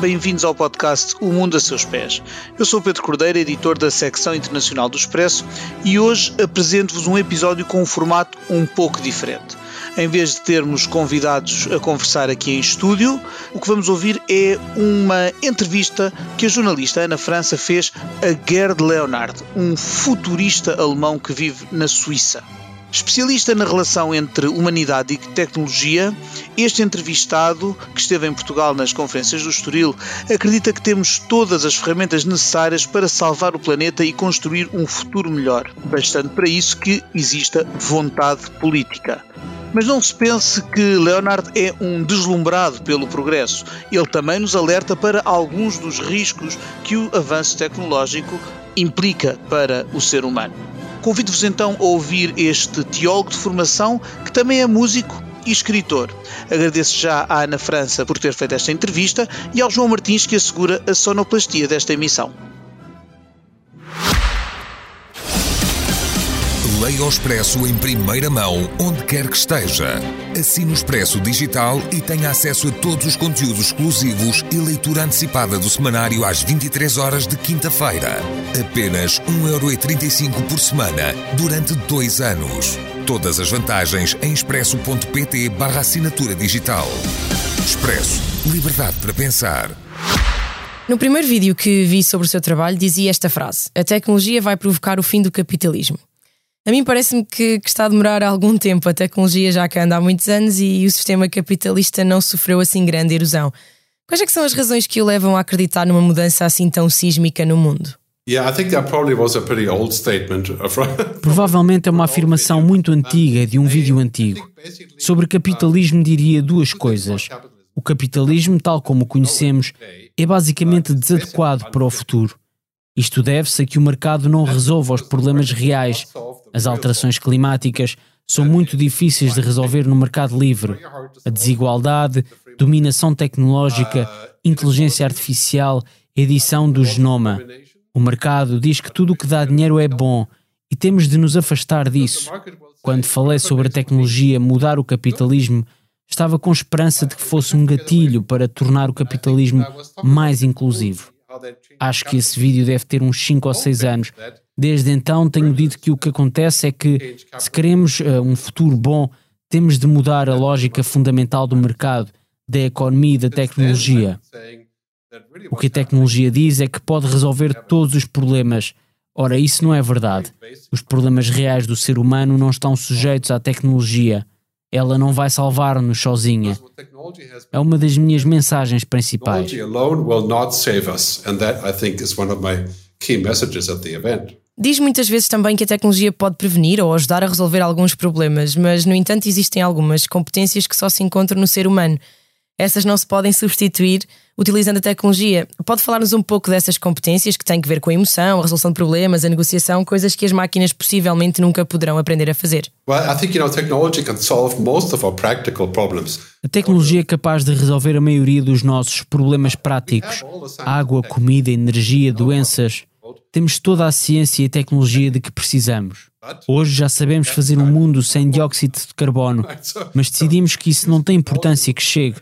Bem-vindos ao podcast O Mundo a Seus Pés. Eu sou Pedro Cordeiro, editor da secção internacional do Expresso, e hoje apresento-vos um episódio com um formato um pouco diferente. Em vez de termos convidados a conversar aqui em estúdio, o que vamos ouvir é uma entrevista que a jornalista Ana França fez a Gerd Leonard, um futurista alemão que vive na Suíça. Especialista na relação entre humanidade e tecnologia, este entrevistado, que esteve em Portugal nas conferências do Estoril, acredita que temos todas as ferramentas necessárias para salvar o planeta e construir um futuro melhor. Bastante para isso que exista vontade política. Mas não se pense que Leonard é um deslumbrado pelo progresso. Ele também nos alerta para alguns dos riscos que o avanço tecnológico implica para o ser humano. Convido-vos então a ouvir este teólogo de formação que também é músico e escritor. Agradeço já à Ana França por ter feito esta entrevista e ao João Martins que assegura a sonoplastia desta emissão. Leia o Expresso em primeira mão, onde quer que esteja. Assine o Expresso Digital e tenha acesso a todos os conteúdos exclusivos e leitura antecipada do semanário às 23 horas de quinta-feira. Apenas 1,35€ por semana, durante dois anos. Todas as vantagens em expresso.pt barra assinatura digital. Expresso. Liberdade para pensar. No primeiro vídeo que vi sobre o seu trabalho, dizia esta frase: A tecnologia vai provocar o fim do capitalismo. A mim parece-me que, que, está a demorar algum tempo. A tecnologia já cá anda há muitos anos e o sistema capitalista não sofreu assim grande erosão. Quais é são as razões que o levam a acreditar numa mudança assim tão sísmica no mundo? Provavelmente é uma afirmação muito antiga de um vídeo antigo. Sobre capitalismo diria duas coisas. O capitalismo, tal como o conhecemos, é basicamente desadequado para o futuro. Isto deve-se a que o mercado não resolve os problemas reais. As alterações climáticas são muito difíceis de resolver no mercado livre. A desigualdade, dominação tecnológica, inteligência artificial, edição do genoma. O mercado diz que tudo o que dá dinheiro é bom e temos de nos afastar disso. Quando falei sobre a tecnologia mudar o capitalismo, estava com esperança de que fosse um gatilho para tornar o capitalismo mais inclusivo. Acho que esse vídeo deve ter uns 5 ou 6 anos. Desde então tenho dito que o que acontece é que, se queremos uh, um futuro bom, temos de mudar a lógica fundamental do mercado, da economia e da tecnologia. O que a tecnologia diz é que pode resolver todos os problemas. Ora, isso não é verdade. Os problemas reais do ser humano não estão sujeitos à tecnologia. Ela não vai salvar-nos sozinha. É uma das minhas mensagens principais. Diz muitas vezes também que a tecnologia pode prevenir ou ajudar a resolver alguns problemas, mas, no entanto, existem algumas competências que só se encontram no ser humano. Essas não se podem substituir utilizando a tecnologia. Pode falar-nos um pouco dessas competências que têm que ver com a emoção, a resolução de problemas, a negociação, coisas que as máquinas possivelmente nunca poderão aprender a fazer. A tecnologia é capaz de resolver a maioria dos nossos problemas práticos: água, comida, energia, doenças. Temos toda a ciência e a tecnologia de que precisamos. Hoje já sabemos fazer um mundo sem dióxido de carbono, mas decidimos que isso não tem importância que chegue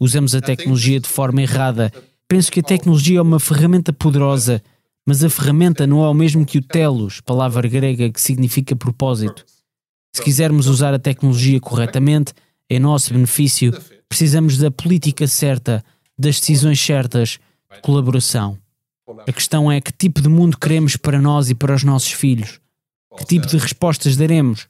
usamos a tecnologia de forma errada. Penso que a tecnologia é uma ferramenta poderosa, mas a ferramenta não é o mesmo que o telos, palavra grega que significa propósito. Se quisermos usar a tecnologia corretamente, em nosso benefício, precisamos da política certa, das decisões certas, de colaboração. A questão é que tipo de mundo queremos para nós e para os nossos filhos? Que tipo de respostas daremos?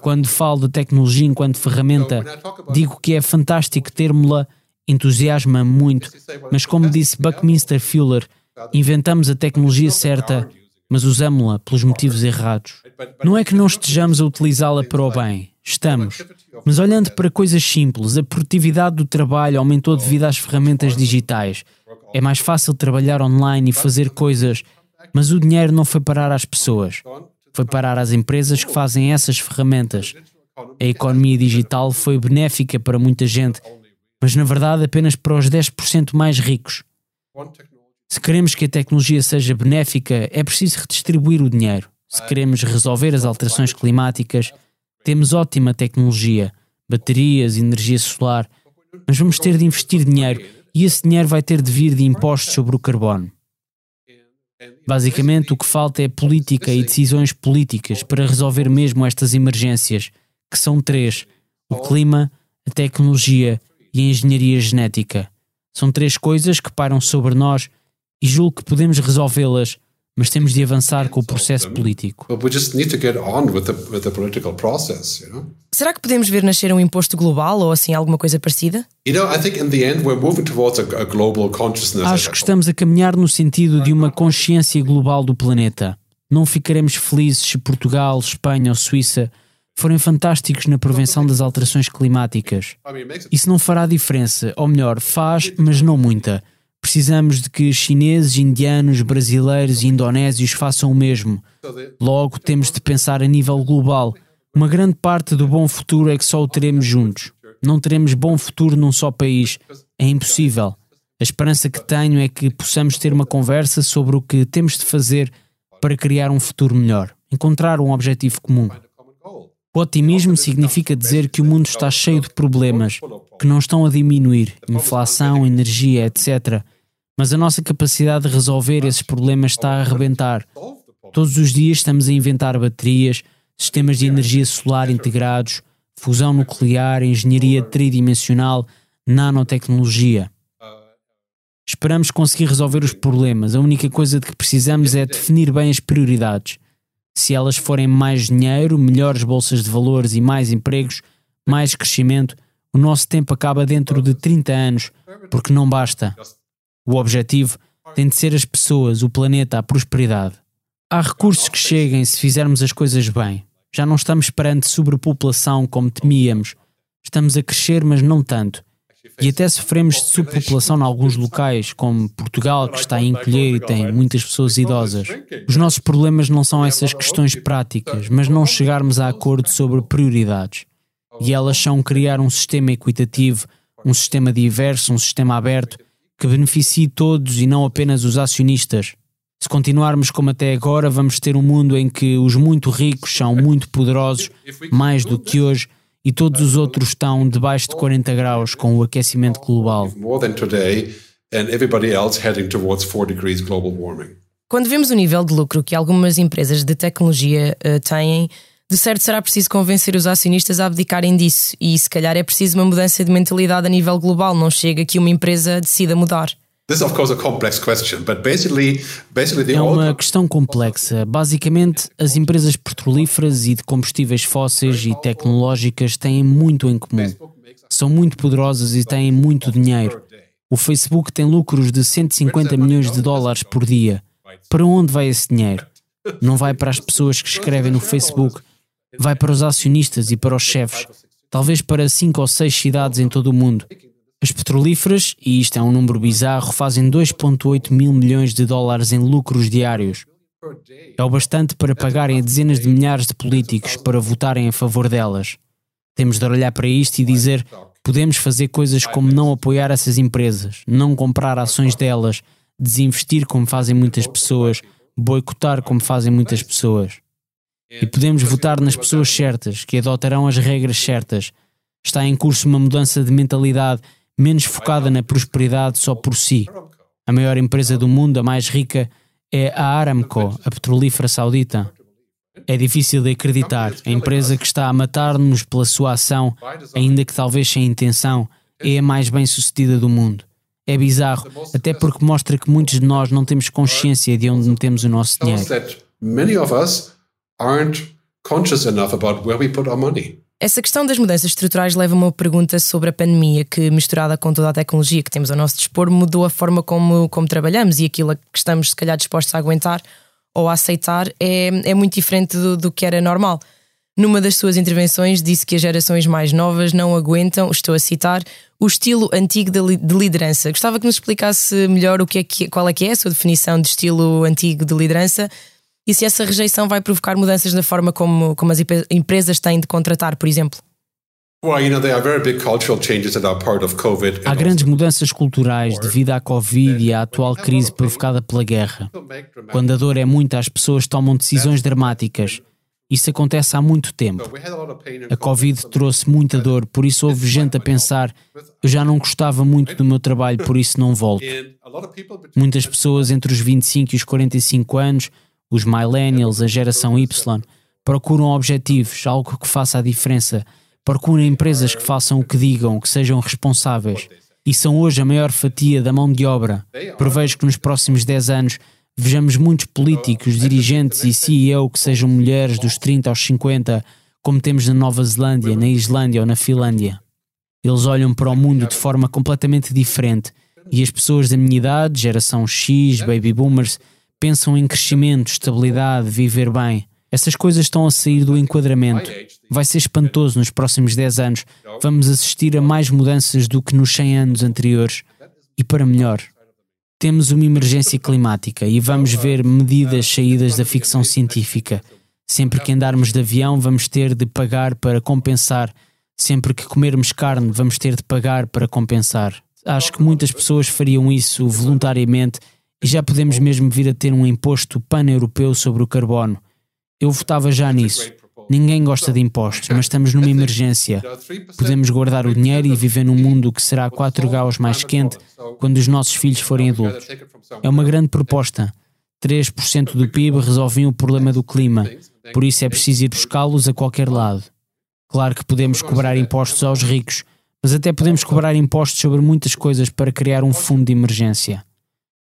Quando falo de tecnologia enquanto ferramenta, digo que é fantástico termos-la entusiasma muito, mas como disse Buckminster Fuller, inventamos a tecnologia certa, mas usamos-la pelos motivos errados. Não é que não estejamos a utilizá-la para o bem, estamos. Mas olhando para coisas simples, a produtividade do trabalho aumentou devido às ferramentas digitais. É mais fácil trabalhar online e fazer coisas, mas o dinheiro não foi parar às pessoas. Foi parar às empresas que fazem essas ferramentas. A economia digital foi benéfica para muita gente, mas na verdade apenas para os 10% mais ricos. Se queremos que a tecnologia seja benéfica, é preciso redistribuir o dinheiro. Se queremos resolver as alterações climáticas, temos ótima tecnologia, baterias, energia solar, mas vamos ter de investir dinheiro E esse dinheiro vai ter de vir de impostos sobre o carbono. Basicamente, o que falta é política e decisões políticas para resolver mesmo estas emergências, que são três: o clima, a tecnologia e a engenharia genética. São três coisas que param sobre nós e julgo que podemos resolvê-las mas temos de avançar com o processo político. Será que podemos ver nascer um imposto global ou assim alguma coisa parecida? Acho que estamos a caminhar no sentido de uma consciência global do planeta. Não ficaremos felizes se Portugal, Espanha ou Suíça forem fantásticos na prevenção das alterações climáticas. Isso não fará diferença, ou melhor, faz, mas não muita. Precisamos de que chineses, indianos, brasileiros e indonésios façam o mesmo. Logo, temos de pensar a nível global. Uma grande parte do bom futuro é que só o teremos juntos. Não teremos bom futuro num só país. É impossível. A esperança que tenho é que possamos ter uma conversa sobre o que temos de fazer para criar um futuro melhor, encontrar um objetivo comum. O otimismo significa dizer que o mundo está cheio de problemas, que não estão a diminuir inflação, energia, etc. Mas a nossa capacidade de resolver esses problemas está a arrebentar. Todos os dias estamos a inventar baterias, sistemas de energia solar integrados, fusão nuclear, engenharia tridimensional, nanotecnologia. Esperamos conseguir resolver os problemas. A única coisa de que precisamos é definir bem as prioridades. Se elas forem mais dinheiro, melhores bolsas de valores e mais empregos, mais crescimento, o nosso tempo acaba dentro de 30 anos, porque não basta. O objetivo tem de ser as pessoas, o planeta, a prosperidade. Há recursos que cheguem se fizermos as coisas bem. Já não estamos perante sobrepopulação como temíamos. Estamos a crescer, mas não tanto. E até sofremos de subpopulação em alguns locais, como Portugal, que está a encolher e tem muitas pessoas idosas. Os nossos problemas não são essas questões práticas, mas não chegarmos a acordo sobre prioridades. E elas são criar um sistema equitativo, um sistema diverso, um sistema aberto, que beneficie todos e não apenas os acionistas. Se continuarmos como até agora, vamos ter um mundo em que os muito ricos são muito poderosos, mais do que hoje e todos os outros estão debaixo de 40 graus com o aquecimento global. Quando vemos o nível de lucro que algumas empresas de tecnologia uh, têm, de certo será preciso convencer os acionistas a abdicarem disso e se calhar é preciso uma mudança de mentalidade a nível global, não chega que uma empresa decida mudar. É uma questão complexa. Basicamente, as empresas petrolíferas e de combustíveis fósseis e tecnológicas têm muito em comum. São muito poderosas e têm muito dinheiro. O Facebook tem lucros de 150 milhões de dólares por dia. Para onde vai esse dinheiro? Não vai para as pessoas que escrevem no Facebook, vai para os acionistas e para os chefes, talvez para cinco ou seis cidades em todo o mundo. As petrolíferas, e isto é um número bizarro, fazem 2,8 mil milhões de dólares em lucros diários. É o bastante para pagarem a dezenas de milhares de políticos para votarem a favor delas. Temos de olhar para isto e dizer: podemos fazer coisas como não apoiar essas empresas, não comprar ações delas, desinvestir como fazem muitas pessoas, boicotar como fazem muitas pessoas. E podemos votar nas pessoas certas, que adotarão as regras certas. Está em curso uma mudança de mentalidade menos focada na prosperidade só por si. A maior empresa do mundo, a mais rica, é a Aramco, a petrolífera saudita. É difícil de acreditar. A empresa que está a matar-nos pela sua ação, ainda que talvez sem intenção, é a mais bem sucedida do mundo. É bizarro, até porque mostra que muitos de nós não temos consciência de onde metemos o nosso dinheiro. Essa questão das mudanças estruturais leva a uma pergunta sobre a pandemia, que, misturada com toda a tecnologia que temos ao nosso dispor, mudou a forma como, como trabalhamos e aquilo que estamos, se calhar, dispostos a aguentar ou a aceitar é, é muito diferente do, do que era normal. Numa das suas intervenções, disse que as gerações mais novas não aguentam, estou a citar, o estilo antigo de liderança. Gostava que nos explicasse melhor o que é que, qual é que é a sua definição de estilo antigo de liderança e se essa rejeição vai provocar mudanças na forma como, como as empresas têm de contratar, por exemplo? Há grandes mudanças culturais devido à Covid e à atual crise provocada pela guerra. Quando a dor é muita, as pessoas tomam decisões dramáticas Isso acontece há muito tempo. A Covid trouxe muita dor, por isso houve gente a pensar: eu já não gostava muito do meu trabalho, por isso não volto. Muitas pessoas entre os 25 e os 45 anos, os millennials, a geração Y, procuram objetivos, algo que faça a diferença. Procuram empresas que façam o que digam, que sejam responsáveis. E são hoje a maior fatia da mão de obra. Prevejo que nos próximos 10 anos vejamos muitos políticos, dirigentes e CEO que sejam mulheres dos 30 aos 50, como temos na Nova Zelândia, na Islândia ou na Finlândia. Eles olham para o mundo de forma completamente diferente e as pessoas da minha idade, geração X, baby boomers, pensam em crescimento, estabilidade, viver bem. Essas coisas estão a sair do enquadramento. Vai ser espantoso nos próximos 10 anos. Vamos assistir a mais mudanças do que nos 100 anos anteriores. E para melhor. Temos uma emergência climática e vamos ver medidas saídas da ficção científica. Sempre que andarmos de avião, vamos ter de pagar para compensar. Sempre que comermos carne, vamos ter de pagar para compensar. Acho que muitas pessoas fariam isso voluntariamente e já podemos mesmo vir a ter um imposto pan-europeu sobre o carbono. Eu votava já nisso. Ninguém gosta de impostos, mas estamos numa emergência. Podemos guardar o dinheiro e viver num mundo que será 4 graus mais quente quando os nossos filhos forem adultos. É uma grande proposta. 3% do PIB resolvem o problema do clima, por isso é preciso ir buscá-los a qualquer lado. Claro que podemos cobrar impostos aos ricos, mas até podemos cobrar impostos sobre muitas coisas para criar um fundo de emergência.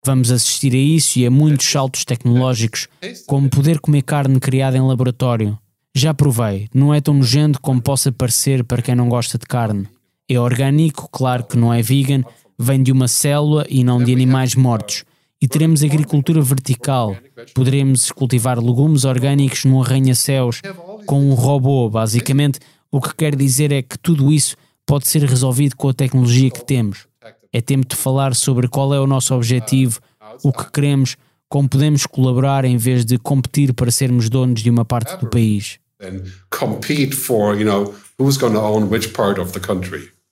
Vamos assistir a isso e a muitos saltos tecnológicos, como poder comer carne criada em laboratório. Já provei, não é tão nojento como possa parecer para quem não gosta de carne. É orgânico, claro que não é vegan, vem de uma célula e não de animais mortos. E teremos agricultura vertical. Poderemos cultivar legumes orgânicos num arranha-céus com um robô, basicamente. O que quer dizer é que tudo isso pode ser resolvido com a tecnologia que temos. É tempo de falar sobre qual é o nosso objetivo, o que queremos, como podemos colaborar em vez de competir para sermos donos de uma parte do país.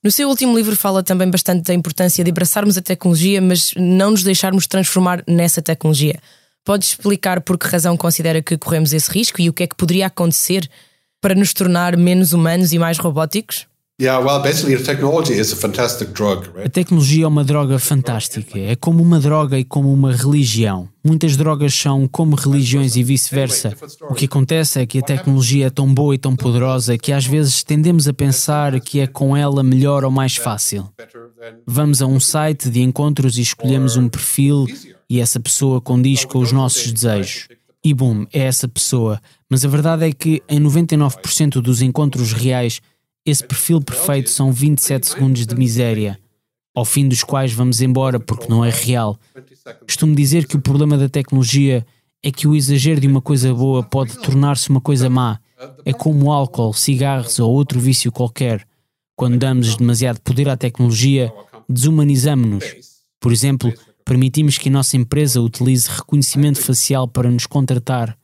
No seu último livro fala também bastante da importância de abraçarmos a tecnologia, mas não nos deixarmos transformar nessa tecnologia. Pode explicar por que razão considera que corremos esse risco e o que é que poderia acontecer para nos tornar menos humanos e mais robóticos? A tecnologia é uma droga fantástica. É como uma droga e como uma religião. Muitas drogas são como religiões e vice-versa. O que acontece é que a tecnologia é tão boa e tão poderosa que às vezes tendemos a pensar que é com ela melhor ou mais fácil. Vamos a um site de encontros e escolhemos um perfil e essa pessoa condiz com os nossos desejos. E boom, é essa pessoa. Mas a verdade é que em 99% dos encontros reais esse perfil perfeito são 27 segundos de miséria, ao fim dos quais vamos embora porque não é real. Costumo dizer que o problema da tecnologia é que o exagero de uma coisa boa pode tornar-se uma coisa má. É como álcool, cigarros ou outro vício qualquer. Quando damos demasiado poder à tecnologia, desumanizamos-nos. Por exemplo, permitimos que a nossa empresa utilize reconhecimento facial para nos contratar.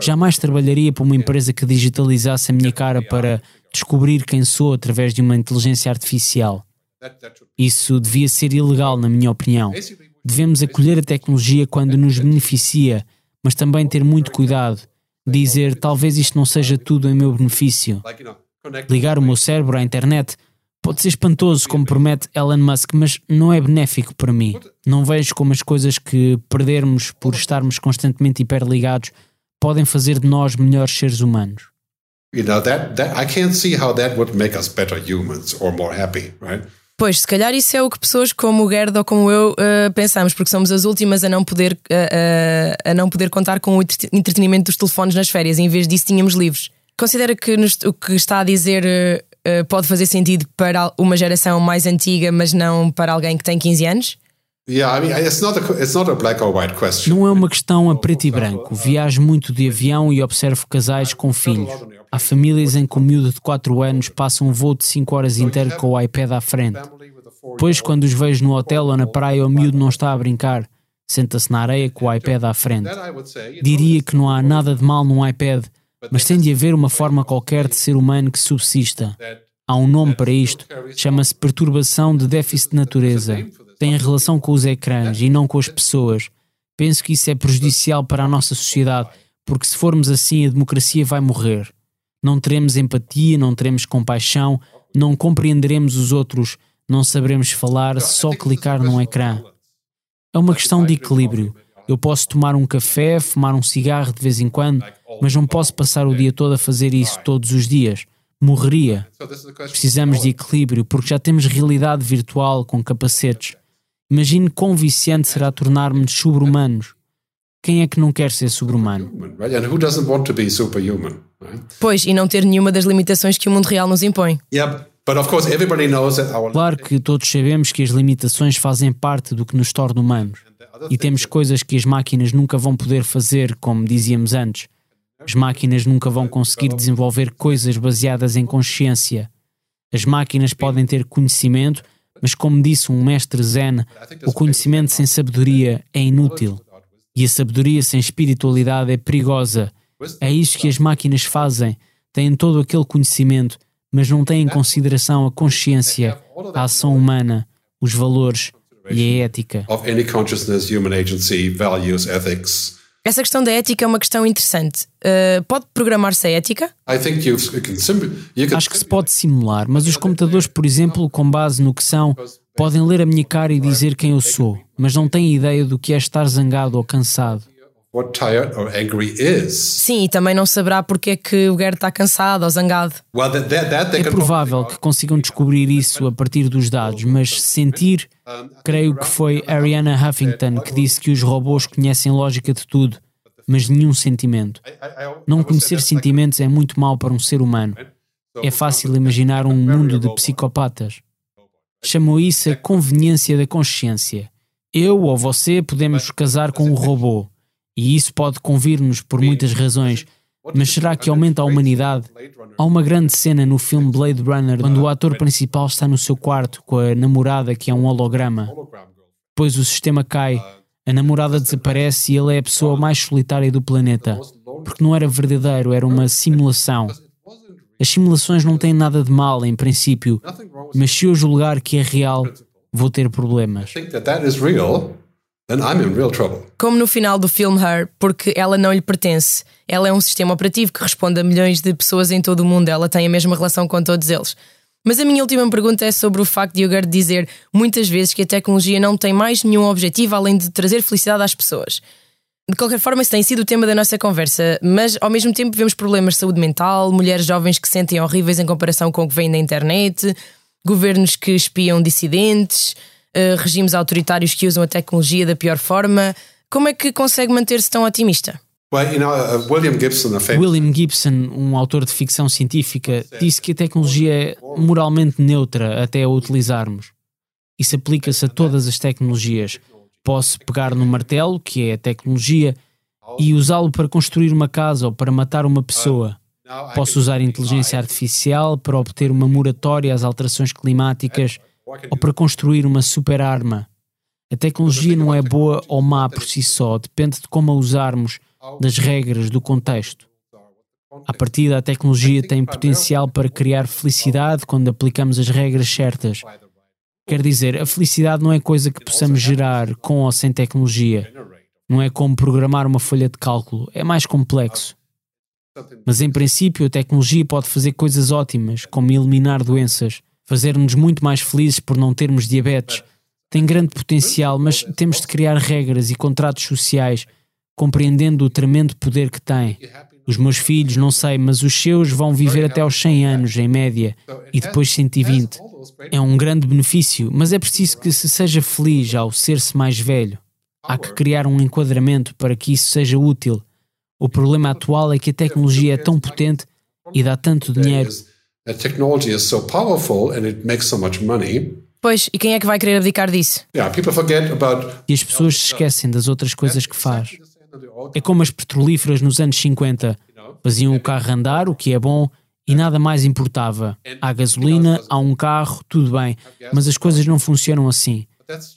Jamais trabalharia para uma empresa que digitalizasse a minha cara para descobrir quem sou através de uma inteligência artificial. Isso devia ser ilegal, na minha opinião. Devemos acolher a tecnologia quando nos beneficia, mas também ter muito cuidado. Dizer, talvez isto não seja tudo em meu benefício. Ligar o meu cérebro à internet pode ser espantoso, como promete Elon Musk, mas não é benéfico para mim. Não vejo como as coisas que perdermos por estarmos constantemente hiperligados podem fazer de nós melhores seres humanos. You know, that, that I can't see how that would make us better humans or more happy, right? Pois, se calhar isso é o que pessoas como o Gerd ou como eu uh, pensamos, porque somos as últimas a não, poder, uh, uh, a não poder contar com o entretenimento dos telefones nas férias, em vez disso tínhamos livros. Considera que nos, o que está a dizer pode fazer sentido para uma geração mais antiga, mas não para alguém que tem 15 anos? Não é uma questão a preto e branco. Viajo muito de avião e observo casais com filhos. Há famílias em que o miúdo de 4 anos passa um voo de 5 horas inteiro com o iPad à frente. Depois, quando os vejo no hotel ou na praia, o miúdo não está a brincar. Senta-se na areia com o iPad à frente. Diria que não há nada de mal num iPad, mas tem de haver uma forma qualquer de ser humano que subsista. Há um nome para isto, chama-se perturbação de déficit de natureza tem relação com os ecrãs e não com as pessoas. Penso que isso é prejudicial para a nossa sociedade, porque se formos assim a democracia vai morrer. Não teremos empatia, não teremos compaixão, não compreenderemos os outros, não saberemos falar, só clicar num ecrã. É uma questão de equilíbrio. Eu posso tomar um café, fumar um cigarro de vez em quando, mas não posso passar o dia todo a fazer isso todos os dias. Morreria. Precisamos de equilíbrio porque já temos realidade virtual com capacetes. Imagine quão viciante será tornar-nos sobre-humanos. Quem é que não quer ser sobre-humano? Pois, e não ter nenhuma das limitações que o mundo real nos impõe. Claro que todos sabemos que as limitações fazem parte do que nos torna humanos. E temos coisas que as máquinas nunca vão poder fazer, como dizíamos antes. As máquinas nunca vão conseguir desenvolver coisas baseadas em consciência. As máquinas podem ter conhecimento, mas como disse um mestre zen, o conhecimento sem sabedoria é inútil. E a sabedoria sem espiritualidade é perigosa. É isso que as máquinas fazem. Têm todo aquele conhecimento, mas não têm em consideração a consciência, a ação humana, os valores e a ética. Essa questão da ética é uma questão interessante. Uh, pode programar-se a ética? Acho que se pode simular, mas os computadores, por exemplo, com base no que são, podem ler a minha cara e dizer quem eu sou, mas não têm ideia do que é estar zangado ou cansado what tired or angry is. Sim, e também não saberá porque é que o Gerd está cansado ou zangado. Well, that, that, that é provável que consigam descobrir isso a partir dos dados, mas sentir, creio que foi Ariana Huffington que disse que os robôs conhecem lógica de tudo, mas nenhum sentimento. Não conhecer sentimentos é muito mal para um ser humano. É fácil imaginar um mundo de psicopatas. Chamou isso a conveniência da consciência. Eu ou você podemos casar com um robô e isso pode convir-nos por muitas razões. Mas será que aumenta a humanidade? Há uma grande cena no filme Blade Runner quando o ator principal está no seu quarto com a namorada que é um holograma. Depois o sistema cai, a namorada desaparece e ele é a pessoa mais solitária do planeta. Porque não era verdadeiro, era uma simulação. As simulações não têm nada de mal, em princípio, mas se eu julgar que é real, vou ter problemas. Como no final do filme Her, porque ela não lhe pertence. Ela é um sistema operativo que responde a milhões de pessoas em todo o mundo. Ela tem a mesma relação com todos eles. Mas a minha última pergunta é sobre o facto de Yogurt dizer muitas vezes que a tecnologia não tem mais nenhum objetivo além de trazer felicidade às pessoas. De qualquer forma, esse tem sido o tema da nossa conversa, mas ao mesmo tempo vemos problemas de saúde mental, mulheres jovens que se sentem horríveis em comparação com o que vem na internet, governos que espiam dissidentes, uh, regimes autoritários que usam a tecnologia da pior forma. Como é que consegue manter-se tão otimista? Uh, William Gibson, William Gibson, um autor de ficção científica, disse que a tecnologia é moralmente neutra até a utilizarmos. Isso aplica-se a todas as tecnologias. Posso pegar no martelo, que é a tecnologia, e usá-lo para construir uma casa ou para matar uma pessoa. Posso usar inteligência artificial para obter uma moratória às alterações climáticas ou para construir uma super arma. A tecnologia não é boa ou má por si só, depende de como a usarmos, das regras, do contexto. A partir da tecnologia tem potencial para criar felicidade quando aplicamos as regras certas. Quer dizer, a felicidade não é coisa que possamos gerar com ou sem tecnologia. Não é como programar uma folha de cálculo, é mais complexo. Mas em princípio, a tecnologia pode fazer coisas ótimas, como eliminar doenças, fazer-nos muito mais felizes por não termos diabetes. Tem grande potencial, mas temos de criar regras e contratos sociais, compreendendo o tremendo poder que tem. Os meus filhos, não sei, mas os seus vão viver até aos 100 anos, em média, e depois 120. É um grande benefício, mas é preciso que se seja feliz ao ser-se mais velho. Há que criar um enquadramento para que isso seja útil. O problema atual é que a tecnologia é tão potente e dá tanto dinheiro a technology is so powerful and it makes so much money. Pois, e quem é que vai querer abdicar disso? Yeah, people forget about... E as pessoas se esquecem das outras coisas que faz. É como as petrolíferas nos anos 50. Faziam o carro andar, o que é bom, e nada mais importava. Há gasolina, há um carro, tudo bem, mas as coisas não funcionam assim.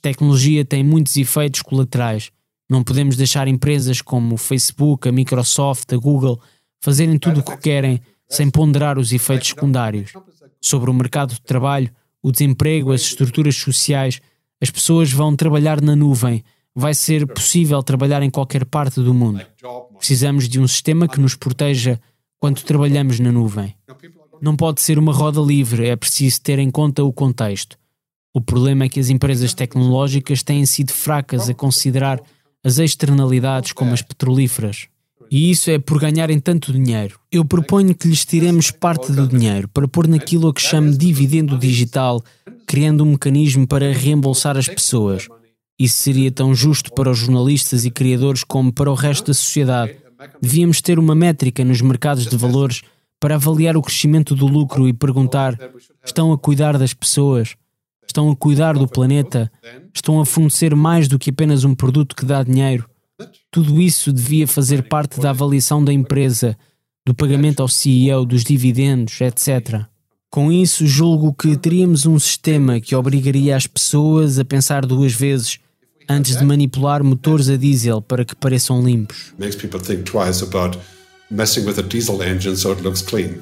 tecnologia tem muitos efeitos colaterais. Não podemos deixar empresas como o Facebook, a Microsoft, a Google fazerem tudo o que querem sem ponderar os efeitos secundários sobre o mercado de trabalho, o desemprego, as estruturas sociais. As pessoas vão trabalhar na nuvem. Vai ser possível trabalhar em qualquer parte do mundo. Precisamos de um sistema que nos proteja quando trabalhamos na nuvem. Não pode ser uma roda livre, é preciso ter em conta o contexto. O problema é que as empresas tecnológicas têm sido fracas a considerar as externalidades como as petrolíferas. E isso é por ganharem tanto dinheiro. Eu proponho que lhes tiremos parte do dinheiro para pôr naquilo a que chamo dividendo digital, criando um mecanismo para reembolsar as pessoas. Isso seria tão justo para os jornalistas e criadores como para o resto da sociedade. Devíamos ter uma métrica nos mercados de valores para avaliar o crescimento do lucro e perguntar: estão a cuidar das pessoas? Estão a cuidar do planeta? Estão a fornecer mais do que apenas um produto que dá dinheiro? Tudo isso devia fazer parte da avaliação da empresa, do pagamento ao CEO, dos dividendos, etc. Com isso, julgo que teríamos um sistema que obrigaria as pessoas a pensar duas vezes antes de manipular motores a diesel para que pareçam limpos. Makes people think twice about messing with a diesel engine so it looks clean.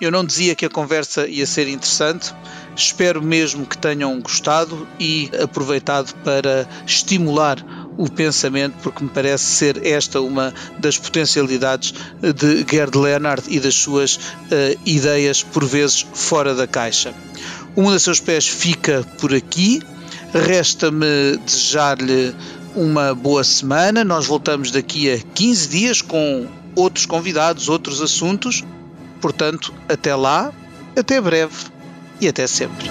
Eu não dizia que a conversa ia ser interessante. Espero mesmo que tenham gostado e aproveitado para estimular o pensamento, porque me parece ser esta uma das potencialidades de Gerd Leonard e das suas uh, ideias, por vezes, fora da caixa. Mundo a Seus Pés fica por aqui. Resta-me desejar-lhe uma boa semana. Nós voltamos daqui a 15 dias com outros convidados, outros assuntos. Portanto, até lá, até breve e até sempre.